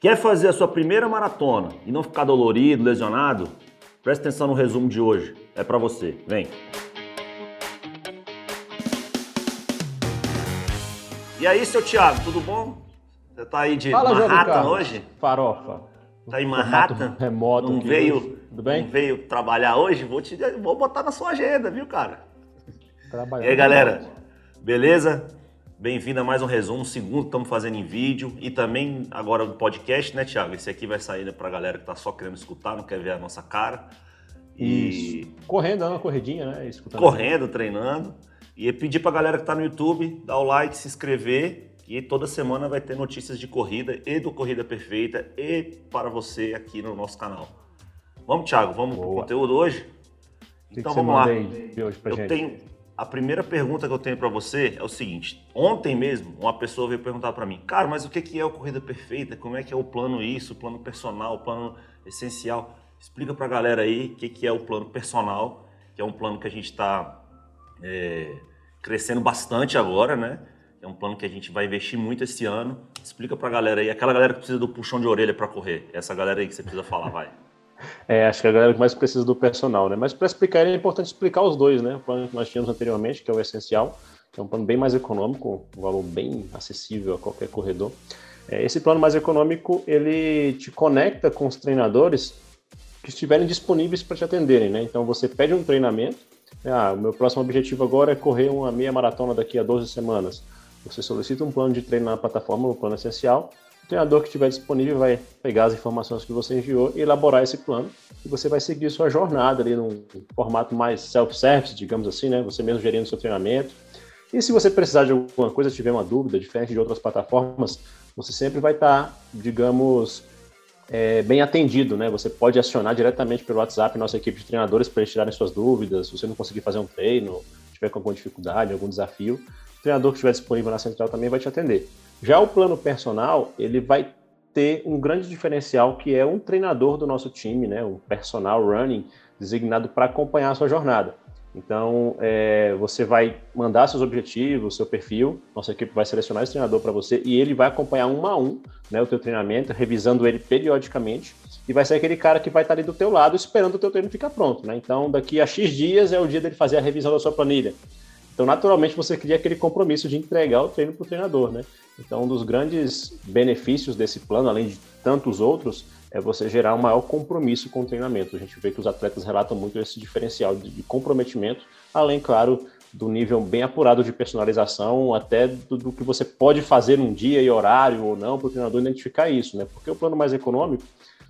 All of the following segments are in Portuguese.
Quer fazer a sua primeira maratona e não ficar dolorido, lesionado? Presta atenção no resumo de hoje. É para você. Vem. E aí, seu Thiago, tudo bom? Você tá aí de Fala, Manhattan hoje? Farofa. Tá em Manhattan? Remoto não veio, hoje. Tudo bem? Não veio trabalhar hoje? Vou te vou botar na sua agenda, viu, cara? Trabalhando. E aí, galera? Beleza? Bem-vindo a mais um resumo, segundo estamos fazendo em vídeo e também agora no podcast, né, Thiago? Esse aqui vai sair pra galera que tá só querendo escutar, não quer ver a nossa cara. E Isso. Correndo, dando uma corridinha, né? Escutando. correndo, treinando. E pedir pra galera que tá no YouTube, dar o like, se inscrever. E toda semana vai ter notícias de corrida e do Corrida Perfeita e para você aqui no nosso canal. Vamos, Thiago, vamos pro Boa. conteúdo hoje? O Então vamos lá. Eu gente? tenho a primeira pergunta que eu tenho para você é o seguinte: ontem mesmo uma pessoa veio perguntar para mim, cara, mas o que é o corrida perfeita? Como é que é o plano isso, o plano personal, o plano essencial? Explica para a galera aí o que é o plano personal, que é um plano que a gente está crescendo bastante agora, né? É um plano que a gente vai investir muito esse ano. Explica para a galera aí, aquela galera que precisa do puxão de orelha para correr, essa galera aí que você precisa falar, vai. É, acho que a galera que mais precisa do personal, né? Mas para explicar, é importante explicar os dois, né? O plano que nós tínhamos anteriormente, que é o essencial, que é um plano bem mais econômico, um valor bem acessível a qualquer corredor. É, esse plano mais econômico, ele te conecta com os treinadores que estiverem disponíveis para te atenderem, né? Então você pede um treinamento, né? ah, o meu próximo objetivo agora é correr uma meia maratona daqui a 12 semanas. Você solicita um plano de treino na plataforma, o plano essencial, o treinador que estiver disponível vai pegar as informações que você enviou e elaborar esse plano. E você vai seguir sua jornada ali num formato mais self-service, digamos assim, né? Você mesmo gerindo seu treinamento. E se você precisar de alguma coisa, tiver uma dúvida, diferente de outras plataformas, você sempre vai estar, digamos, é, bem atendido, né? Você pode acionar diretamente pelo WhatsApp nossa equipe de treinadores para eles tirarem suas dúvidas. Se você não conseguir fazer um treino, tiver com alguma dificuldade, algum desafio, o treinador que estiver disponível na central também vai te atender. Já o plano personal, ele vai ter um grande diferencial que é um treinador do nosso time, né? Um personal running designado para acompanhar a sua jornada. Então, é, você vai mandar seus objetivos, seu perfil, nossa equipe vai selecionar esse treinador para você e ele vai acompanhar um a um né, o teu treinamento, revisando ele periodicamente e vai ser aquele cara que vai estar ali do teu lado esperando o teu treino ficar pronto. Né? Então, daqui a X dias é o dia dele fazer a revisão da sua planilha. Então, naturalmente, você cria aquele compromisso de entregar o treino para o treinador. Né? Então, um dos grandes benefícios desse plano, além de tantos outros, é você gerar um maior compromisso com o treinamento. A gente vê que os atletas relatam muito esse diferencial de, comprometimento, além, claro, do nível bem apurado de personalização, até do, do, que você pode fazer um dia e horário ou não, para o treinador identificar isso, né? Porque o plano mais econômico,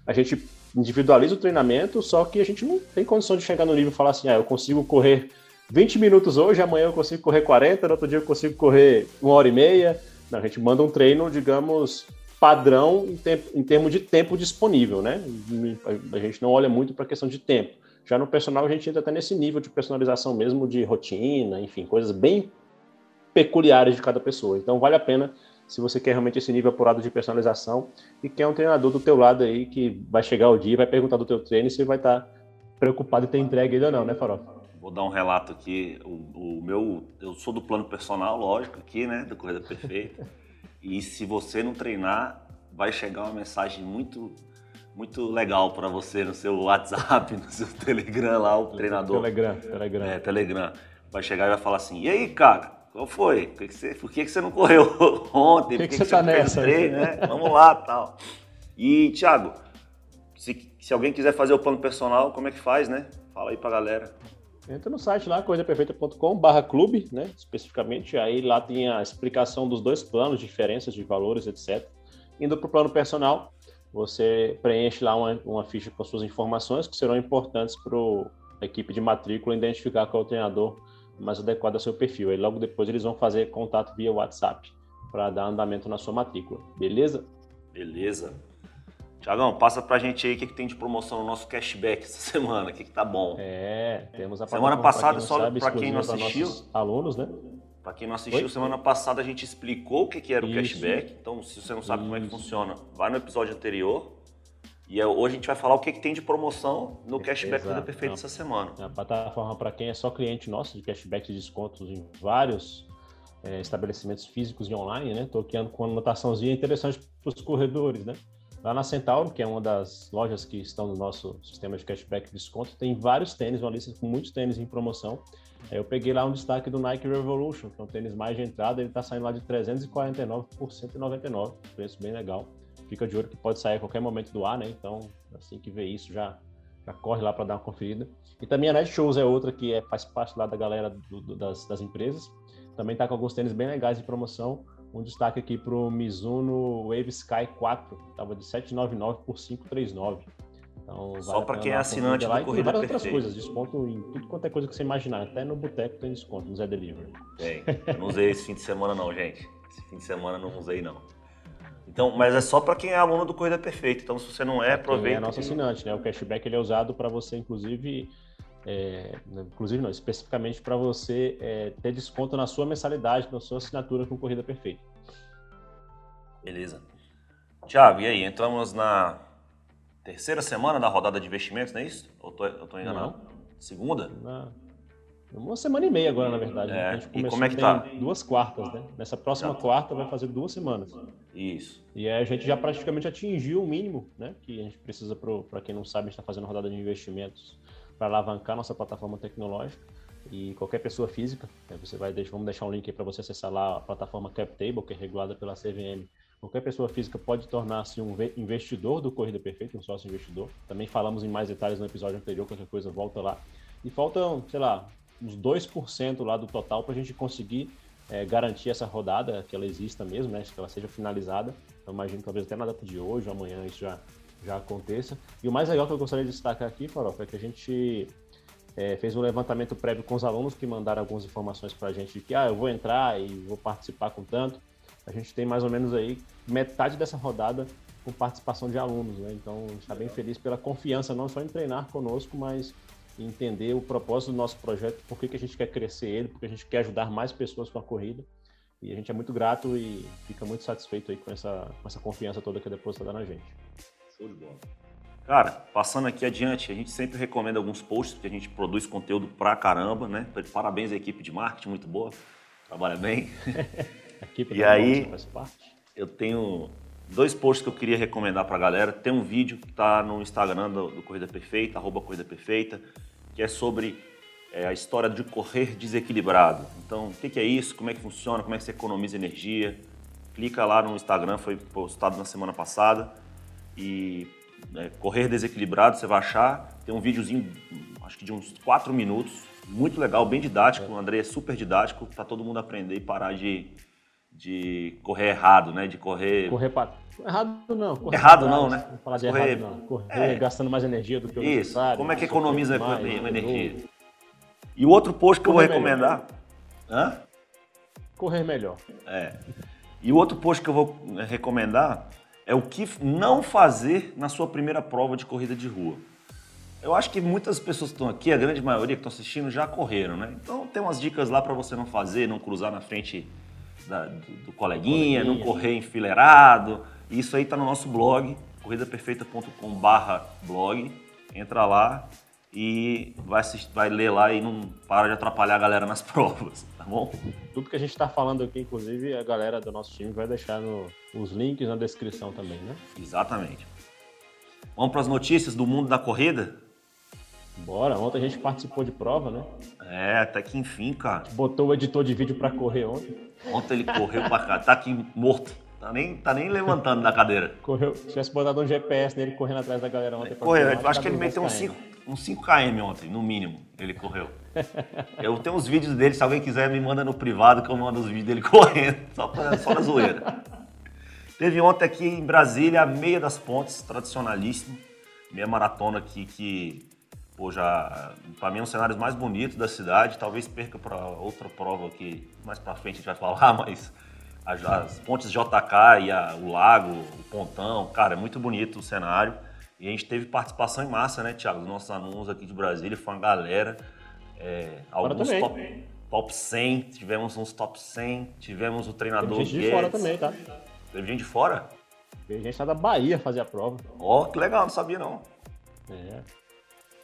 a gente individualiza o treinamento, só que a gente não tem condição de chegar no nível e falar assim, ah, eu consigo correr 20 minutos hoje, amanhã eu consigo correr 40, no outro dia eu consigo correr uma hora e meia. Não, a gente manda um treino, digamos, padrão em, tempo, em termos de tempo disponível, né? A gente não olha muito para a questão de tempo. Já no personal, a gente entra até nesse nível de personalização mesmo, de rotina, enfim, coisas bem peculiares de cada pessoa. Então, vale a pena se você quer realmente esse nível apurado de personalização e quer um treinador do teu lado aí que vai chegar o dia e vai perguntar do teu treino e você vai estar tá preocupado em ter entregue ele ou não, né, Farofa? Vou dar um relato aqui. O, o, meu, eu sou do plano personal, lógico, aqui, né, da Corrida Perfeita. e se você não treinar, vai chegar uma mensagem muito, muito legal para você no seu WhatsApp, no seu Telegram lá, o treinador. Telegram, Telegram. É, Telegram. Vai chegar e vai falar assim: e aí, cara? Qual foi? Por que, você, por que, você não correu ontem? Por que, que, você, você tá nessa? Treino, né? Vamos lá, tal. E Thiago, se, se alguém quiser fazer o plano personal, como é que faz, né? Fala aí pra galera. Entra no site lá, corridaperfeita.com barra clube, né? Especificamente, aí lá tem a explicação dos dois planos, diferenças de valores, etc. Indo para o plano personal, você preenche lá uma, uma, ficha com suas informações que serão importantes para a equipe de matrícula identificar qual é o treinador mais adequado ao seu perfil. Aí logo depois eles vão fazer contato via WhatsApp para dar andamento na sua matrícula. Beleza? Beleza. Tiagão, passa pra gente aí o que, que, tem de promoção no nosso cashback essa semana, o que, que tá bom. É, temos a Semana passada, só para quem não assistiu. Alunos, né? Para quem não assistiu, Oi? semana passada a gente explicou o que, que era o Isso. cashback. Então, se você não sabe Isso. como é que funciona, vai no episódio anterior. E hoje a gente vai falar o que, que tem de promoção no cashback Vida Perfeita essa semana. É a plataforma para quem é só cliente nosso de cashback e descontos em vários é, estabelecimentos físicos e online, né? Estou aqui com uma anotaçãozinha interessante para os corredores, né? Lá na Centauro, que é uma das lojas que estão no nosso sistema de cashback e desconto, tem vários tênis, uma lista com muitos tênis em promoção. Eu peguei lá um destaque do Nike Revolution, que é um tênis mais de entrada, ele está saindo lá de 349 por 199, preço bem legal. Fica de olho que pode sair a qualquer momento do ar, né? Então, assim que vê isso, já, já corre lá para dar uma conferida. E também a Netshoes é outra que é, faz parte lá da galera do, do, das, das empresas. Também está com alguns tênis bem legais de promoção. Um destaque aqui para o Mizuno Wave Sky 4, estava de 799 por 539. Então, Só para quem é assinante do Corrida várias outras coisas, desconto em tudo quanto é coisa que você imaginar. Até no boteco tem desconto, no Zé Delivery. Tem. Eu não usei esse fim de semana não, gente. Esse fim de semana não usei não. Então, mas é só para quem é aluno do Corrida Perfeita. Então, se você não é, aproveita. é nosso assinante, né? O cashback ele é usado para você, inclusive, é, inclusive não, especificamente para você é, ter desconto na sua mensalidade, na sua assinatura com Corrida Perfeita. Beleza. Tiago, e aí? Entramos na terceira semana da rodada de investimentos, não é isso? Ou tô, eu tô enganado? Não. Segunda? Na... Uma semana e meia agora, na verdade. Né? É. A gente começou, e como é que tá? Duas quartas, né? Nessa próxima quarta vai fazer duas semanas. Isso. E aí a gente já praticamente atingiu o mínimo, né? Que a gente precisa, para quem não sabe, a gente está fazendo rodada de investimentos para alavancar nossa plataforma tecnológica. E qualquer pessoa física, né? você vai deixar, vamos deixar um link aí para você acessar lá a plataforma CapTable, que é regulada pela CVM Qualquer pessoa física pode tornar-se um investidor do Corrida Perfeita, um sócio investidor. Também falamos em mais detalhes no episódio anterior, qualquer coisa volta lá. E faltam, sei lá, uns 2% lá do total para a gente conseguir é, garantir essa rodada, que ela exista mesmo, né? Que ela seja finalizada. Eu imagino que talvez até na data de hoje ou amanhã isso já, já aconteça. E o mais legal que eu gostaria de destacar aqui, Farofa, é que a gente é, fez um levantamento prévio com os alunos que mandaram algumas informações para a gente de que ah, eu vou entrar e vou participar com tanto a gente tem mais ou menos aí metade dessa rodada com participação de alunos, né? Então, a gente está bem feliz pela confiança, não só em treinar conosco, mas em entender o propósito do nosso projeto, por que, que a gente quer crescer ele, porque a gente quer ajudar mais pessoas com a corrida. E a gente é muito grato e fica muito satisfeito aí com essa, com essa confiança toda que a depositada na gente. Show de bola. Cara, passando aqui adiante, a gente sempre recomenda alguns posts, porque a gente produz conteúdo pra caramba, né? Parabéns à equipe de marketing, muito boa, trabalha bem. e aí, eu tenho dois posts que eu queria recomendar para a galera. Tem um vídeo que está no Instagram do, do, Corrida Perfeita, arroba Corrida Perfeita, que é sobre é, a história de correr desequilibrado. Então, o que, que, é isso? Como é que funciona? Como é que você economiza energia? Clica lá no Instagram, foi postado na semana passada. E é, correr desequilibrado, você vai achar. Tem um videozinho, acho que de uns 4 minutos, muito legal, bem didático. O André é super didático, para todo mundo aprender e parar de de correr errado, né? De correr. Correr para. Errado não. Correr errado não, né? Não falar de correr... errado não. Correr é. gastando mais energia do que o Isso. necessário. Como é que economiza mais, energia? E o outro post que correr eu vou recomendar. Melhor. Hã? Correr melhor. É. E o outro post que eu vou né, recomendar é o que não fazer na sua primeira prova de corrida de rua. Eu acho que muitas pessoas que estão aqui, a grande maioria que estão assistindo, já correram, né? Então tem umas dicas lá para você não fazer, não cruzar na frente da, do, do coleguinha, coleguinha, não correr enfileirado. Isso aí está no nosso blog, corridaperfeita.com/blog. Entra lá e vai, assistir, vai ler lá e não para de atrapalhar a galera nas provas, tá bom? Tudo que a gente está falando aqui, inclusive, a galera do nosso time vai deixar no, os links na descrição também, né? Exatamente. Vamos para as notícias do mundo da corrida? Bora, ontem a gente participou de prova, né? É, até que enfim, cara. Botou o editor de vídeo para correr ontem. Ontem ele correu pra cá, tá aqui morto. Tá nem, tá nem levantando da cadeira. Correu. Se tivesse botado um GPS nele correndo atrás da galera ontem. Correu, eu acho que ele meteu uns 5, uns 5 km ontem, no mínimo, ele correu. eu tenho uns vídeos dele, se alguém quiser me manda no privado que eu mando os vídeos dele correndo, só, pra, só na zoeira. Teve ontem aqui em Brasília a Meia das Pontes, tradicionalíssimo. Meia maratona aqui que pô, já, para mim, é um dos cenários mais bonitos da cidade. Talvez perca para outra prova que mais para frente a gente vai falar, mas as, as pontes JK e a, o lago, o pontão, cara, é muito bonito o cenário. E a gente teve participação em massa, né, Thiago? Dos nossos alunos aqui de Brasília, foi uma galera. É, alguns top, top 100, tivemos uns top 100, tivemos o treinador Teve gente de fora também, tá? Teve gente de fora? Teve gente lá da Bahia fazer a prova. Ó, oh, que legal, não sabia não. É.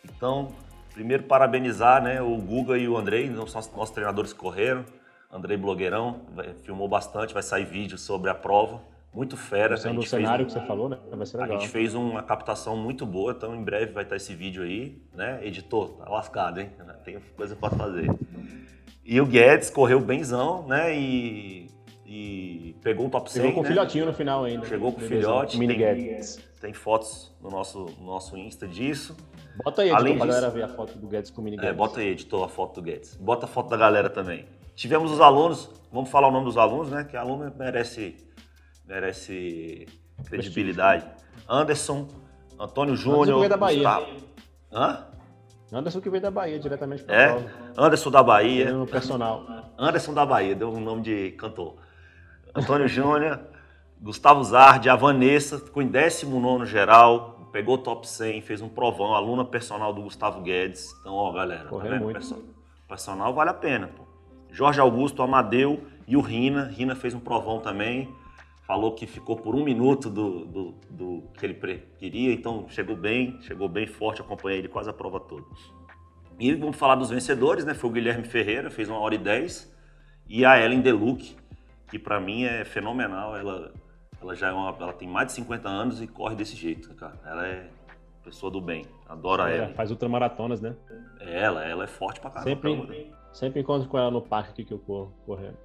Então, primeiro parabenizar né, o Guga e o Andrei, são os nossos treinadores que correram. Andrei Blogueirão, filmou bastante, vai sair vídeo sobre a prova. Muito fera. Usando o cenário um, que você falou, né? Vai ser legal. A gente fez uma captação muito boa, então em breve vai estar esse vídeo aí, né? Editor, tá lascado, hein? Tem coisa para fazer. E o Guedes correu benzão, né? E, e pegou um top 100, Chegou com né? filhotinho no final ainda. Chegou com filhote. Mini Guedes. Tem fotos no nosso, no nosso Insta disso. Bota aí, editor, Além pra disso, galera ver a foto do Guedes com o Mini Guedes. É, bota aí, editor, a foto do Guedes. Bota a foto da galera também. Tivemos os alunos, vamos falar o nome dos alunos, né? Que aluno merece, merece credibilidade. Anderson, Antônio Júnior. Anderson da Bahia. Gustavo. Hã? Anderson que veio da Bahia, diretamente para É, Anderson da Bahia. No personal. Anderson da Bahia, deu um nome de cantor. Antônio Júnior, Gustavo Zardi, a Vanessa, ficou em 19 geral, pegou top 100, fez um provão, aluna personal do Gustavo Guedes. Então, ó, galera, Correu tá vendo? muito. Personal vale a pena, pô. Jorge Augusto, Amadeu e o Rina. Rina fez um provão também. Falou que ficou por um minuto do, do, do que ele queria, então chegou bem, chegou bem forte, acompanhei ele quase a prova toda. E vamos falar dos vencedores, né? Foi o Guilherme Ferreira, fez uma hora e dez, e a Ellen Deluc, que para mim é fenomenal. Ela, ela já é uma, ela tem mais de 50 anos e corre desse jeito, cara. Ela é pessoa do bem, adoro é, ela. Faz ultramaratonas, né? É ela, ela é forte pra caramba. Sempre, sempre encontro com ela no parque que eu corro, correndo.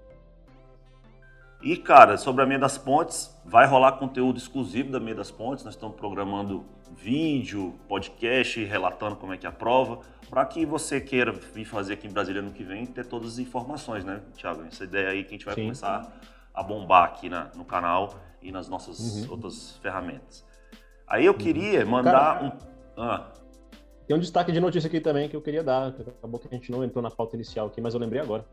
E, cara, sobre a Meia das Pontes, vai rolar conteúdo exclusivo da Meia das Pontes. Nós estamos programando vídeo, podcast, relatando como é que é a prova, para que você queira vir fazer aqui em Brasília no que vem ter todas as informações, né, Thiago? Essa ideia aí que a gente vai Sim. começar a bombar aqui na, no canal e nas nossas uhum. outras ferramentas. Aí eu queria uhum. mandar cara, um. Ah. Tem um destaque de notícia aqui também que eu queria dar. Acabou que a gente não entrou na pauta inicial aqui, mas eu lembrei agora.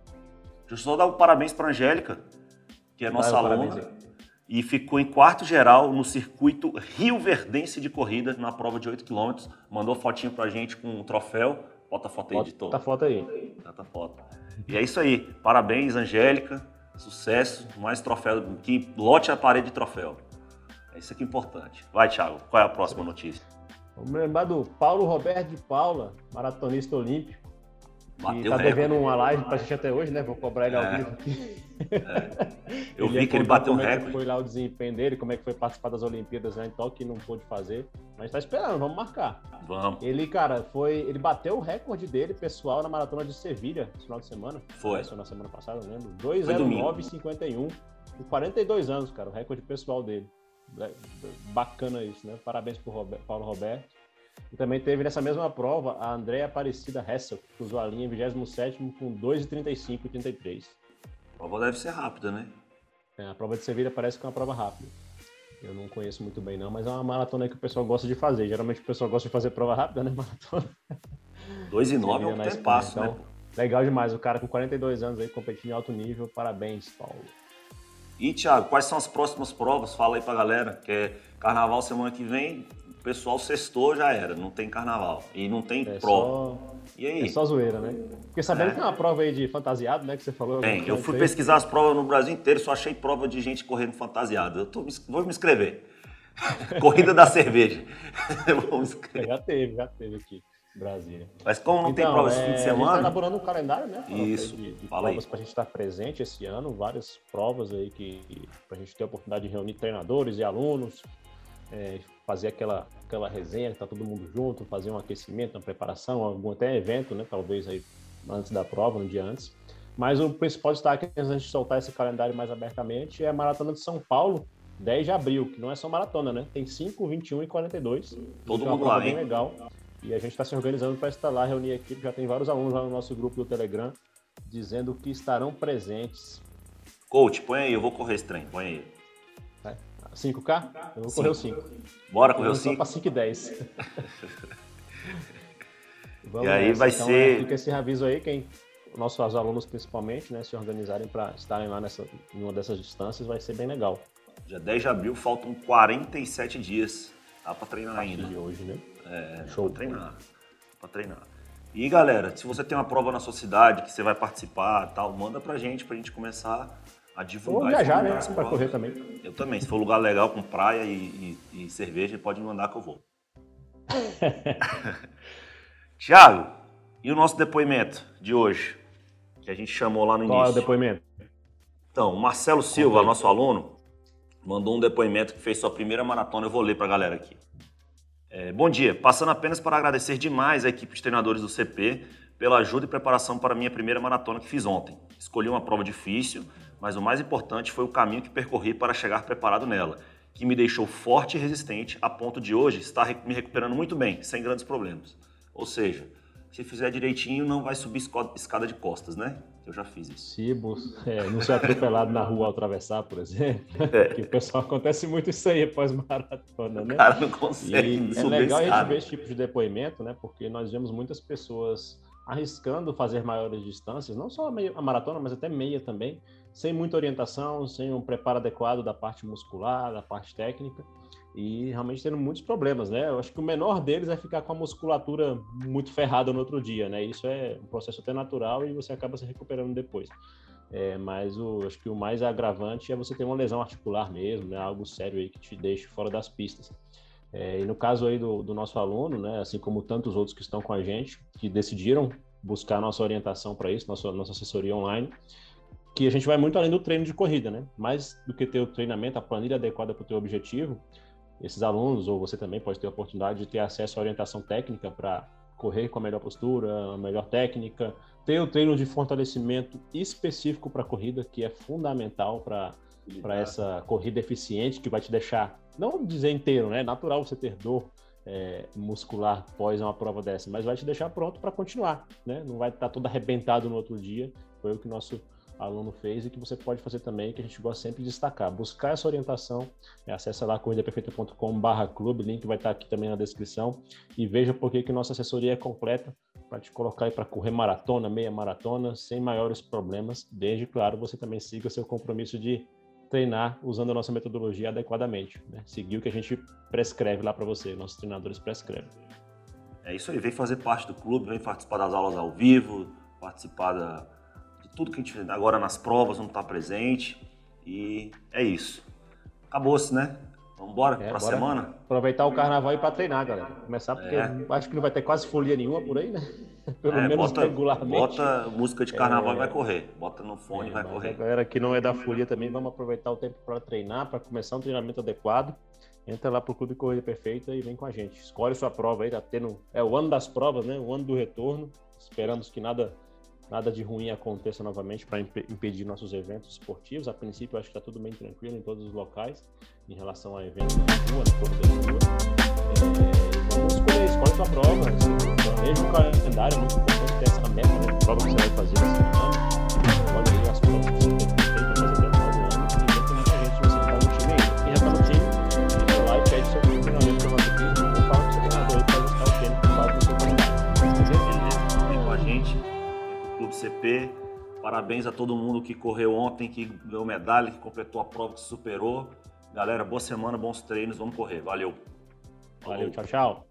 Deixa eu só dar um parabéns para Angélica que é nossa Vai, aluna, e ficou em quarto geral no circuito Rio Verdense de corrida, na prova de 8 km. Mandou fotinho pra gente com um troféu. Bota a foto aí, editor. Bota a foto aí. Bota a foto. E é isso aí. Parabéns, Angélica. Sucesso. Mais troféu. Que lote a parede de troféu. É isso aqui importante. Vai, Thiago. Qual é a próxima notícia? Vamos lembrar do Paulo Roberto de Paula, maratonista olímpico. Bateu tá devendo uma live pra gente até hoje, né? Vou cobrar ele ao é. vivo aqui. É. Eu vi que ele bateu um recorde. É foi lá o desempenho dele, como é que foi participar das Olimpíadas né, em Tóquio e não pôde fazer. Mas tá esperando, vamos marcar. Vamos. Ele, cara, foi. Ele bateu o recorde dele, pessoal, na maratona de Sevilha, no final de semana. Foi. Foi na semana passada, não lembro. 2,09,51. Com 42 anos, cara, o recorde pessoal dele. Bacana isso, né? Parabéns pro Robert, Paulo Roberto. E também teve nessa mesma prova a Andréa Aparecida Hessel, que usou a linha em 27 com 2,35 e 33. A prova deve ser rápida, né? É, a prova de Sevilha parece que é uma prova rápida. Eu não conheço muito bem, não, mas é uma maratona que o pessoal gosta de fazer. Geralmente o pessoal gosta de fazer prova rápida, né? Maratona. 2 e 9 é um tempo passo, né? então, né? Legal demais. O cara com 42 anos aí competindo em alto nível. Parabéns, Paulo. E, Thiago, quais são as próximas provas? Fala aí pra galera, que é carnaval semana que vem, pessoal sextou já era, não tem carnaval. E não tem é prova. Só... E aí? É só zoeira, né? Porque sabendo é. que tem uma prova aí de fantasiado, né? Que você falou. Tem, eu fui pesquisar as provas no Brasil inteiro, só achei prova de gente correndo fantasiado. Eu tô, vou me inscrever. Corrida da cerveja. vou me inscrever. Já teve, já teve aqui. Brasília. Mas como não então, tem prova esse fim de semana. É, a gente está elaborando um calendário, né? Isso. De, de provas para a gente estar presente esse ano, várias provas aí que para a gente ter a oportunidade de reunir treinadores e alunos, é, fazer aquela, aquela resenha, tá todo mundo junto, fazer um aquecimento, uma preparação, algum até evento, né? Talvez aí antes da prova, no dia antes. Mas o principal destaque, antes de soltar esse calendário mais abertamente, é a Maratona de São Paulo, 10 de abril, que não é só maratona, né? Tem 5, 21 e 42. Todo então, mundo lá, bem hein? legal. E a gente está se organizando para estar lá, reunir a equipe. Já tem vários alunos lá no nosso grupo do Telegram dizendo que estarão presentes. Coach, põe aí, eu vou correr esse trem, põe aí. 5K? Eu vou correr o 5. Bora correr o 5? Só para 5 e 10. e aí vai então, ser. É, fica esse aviso aí, quem nossos alunos principalmente, né, se organizarem para estarem lá nessa, em uma dessas distâncias, vai ser bem legal. Dia 10 de abril faltam 47 dias. Dá para treinar ainda. De hoje, né? É, Show. Pra treinar. Pra treinar. E galera, se você tem uma prova na sua cidade que você vai participar tal, manda pra gente pra gente começar a divulgar. Ou viajar, né? Pra correr também. Eu também. Se for lugar legal com praia e, e, e cerveja, pode me mandar que eu vou. Tiago, e o nosso depoimento de hoje? Que a gente chamou lá no início. Qual é o depoimento? Então, o Marcelo Silva, nosso aluno, mandou um depoimento que fez sua primeira maratona. Eu vou ler para a galera aqui. É, bom dia, passando apenas para agradecer demais a equipe de treinadores do CP pela ajuda e preparação para a minha primeira maratona que fiz ontem. Escolhi uma prova difícil, mas o mais importante foi o caminho que percorri para chegar preparado nela, que me deixou forte e resistente a ponto de hoje estar me recuperando muito bem, sem grandes problemas. Ou seja, se fizer direitinho, não vai subir escada de costas, né? Eu já fiz isso. Se é, não ser atropelado na rua ao atravessar, por exemplo. É. Que o pessoal acontece muito isso aí após maratona, né? O cara não consegue. E é legal a gente ver esse tipo de depoimento, né? Porque nós vemos muitas pessoas arriscando fazer maiores distâncias, não só a, maratona, mas até meia também, sem muita orientação, sem um preparo adequado da parte muscular, da parte técnica, e realmente tendo muitos problemas, né? Eu acho que o menor deles é ficar com a musculatura muito ferrada no outro dia, né? Isso é um processo até natural e você acaba se recuperando depois. É, mas o, acho que o mais agravante é você ter uma lesão articular mesmo, né? Algo sério aí que te deixe fora das pistas. É, e no caso aí do, do, nosso aluno, né, assim como tantos outros que estão com a gente, que decidiram buscar nossa orientação para isso, nossa, nossa assessoria online, que a gente vai muito além do treino de corrida, né? Mais do que ter o treinamento, a planilha adequada para o teu objetivo, esses alunos, ou você também pode ter a oportunidade de ter acesso à orientação técnica para correr com a melhor postura, a melhor técnica, ter o treino de fortalecimento específico para a corrida, que é fundamental para essa corrida eficiente, que vai te deixar não dizer inteiro, né? Natural você ter dor é, muscular após uma prova dessa, mas vai te deixar pronto para continuar, né? Não vai estar tá todo arrebentado no outro dia. Foi o que nosso aluno fez e que você pode fazer também, que a gente gosta sempre de destacar. Buscar essa orientação, é, acessa lá corridaperfeita.com.br clube, link vai estar aqui também na descrição e veja por que nossa assessoria é completa para te colocar aí para correr maratona, meia maratona, sem maiores problemas, desde, claro, você também siga seu compromisso de treinar usando a nossa metodologia adequadamente, né? seguir o que a gente prescreve lá para você, nossos treinadores prescrevem. É isso aí, vem fazer parte do clube, vem participar das aulas ao vivo, participar da, tudo que a gente agora nas provas, não está presente. E é isso. Acabou-se, né? Vamos embora é, para a semana? Aproveitar o carnaval e para treinar, galera. Começar porque é. acho que não vai ter quase folia nenhuma por aí, né? Pelo é, menos bota, regularmente. Bota música de carnaval e vai é. correr. Bota no fone e vai correr. A galera que não é da folia também, vamos aproveitar o tempo para treinar, para começar um treinamento adequado. Entra lá pro Clube Corrida Perfeita e vem com a gente. Escolhe sua prova aí, tá tendo. É o ano das provas, né? O ano do retorno. Esperamos que nada nada de ruim aconteça novamente para imp impedir nossos eventos esportivos. A princípio, acho que está tudo bem tranquilo em todos os locais em relação a eventos de rua, na corrida de rua. É, vamos escolher, escolhe sua prova, planeja um calendário, é muito importante ter essa meta, né? Prova que você vai fazer nesse ano. Escolhe aí as provas CP. Parabéns a todo mundo que correu ontem, que ganhou medalha, que completou a prova, que superou. Galera, boa semana, bons treinos, vamos correr. Valeu. Valeu, tchau, tchau.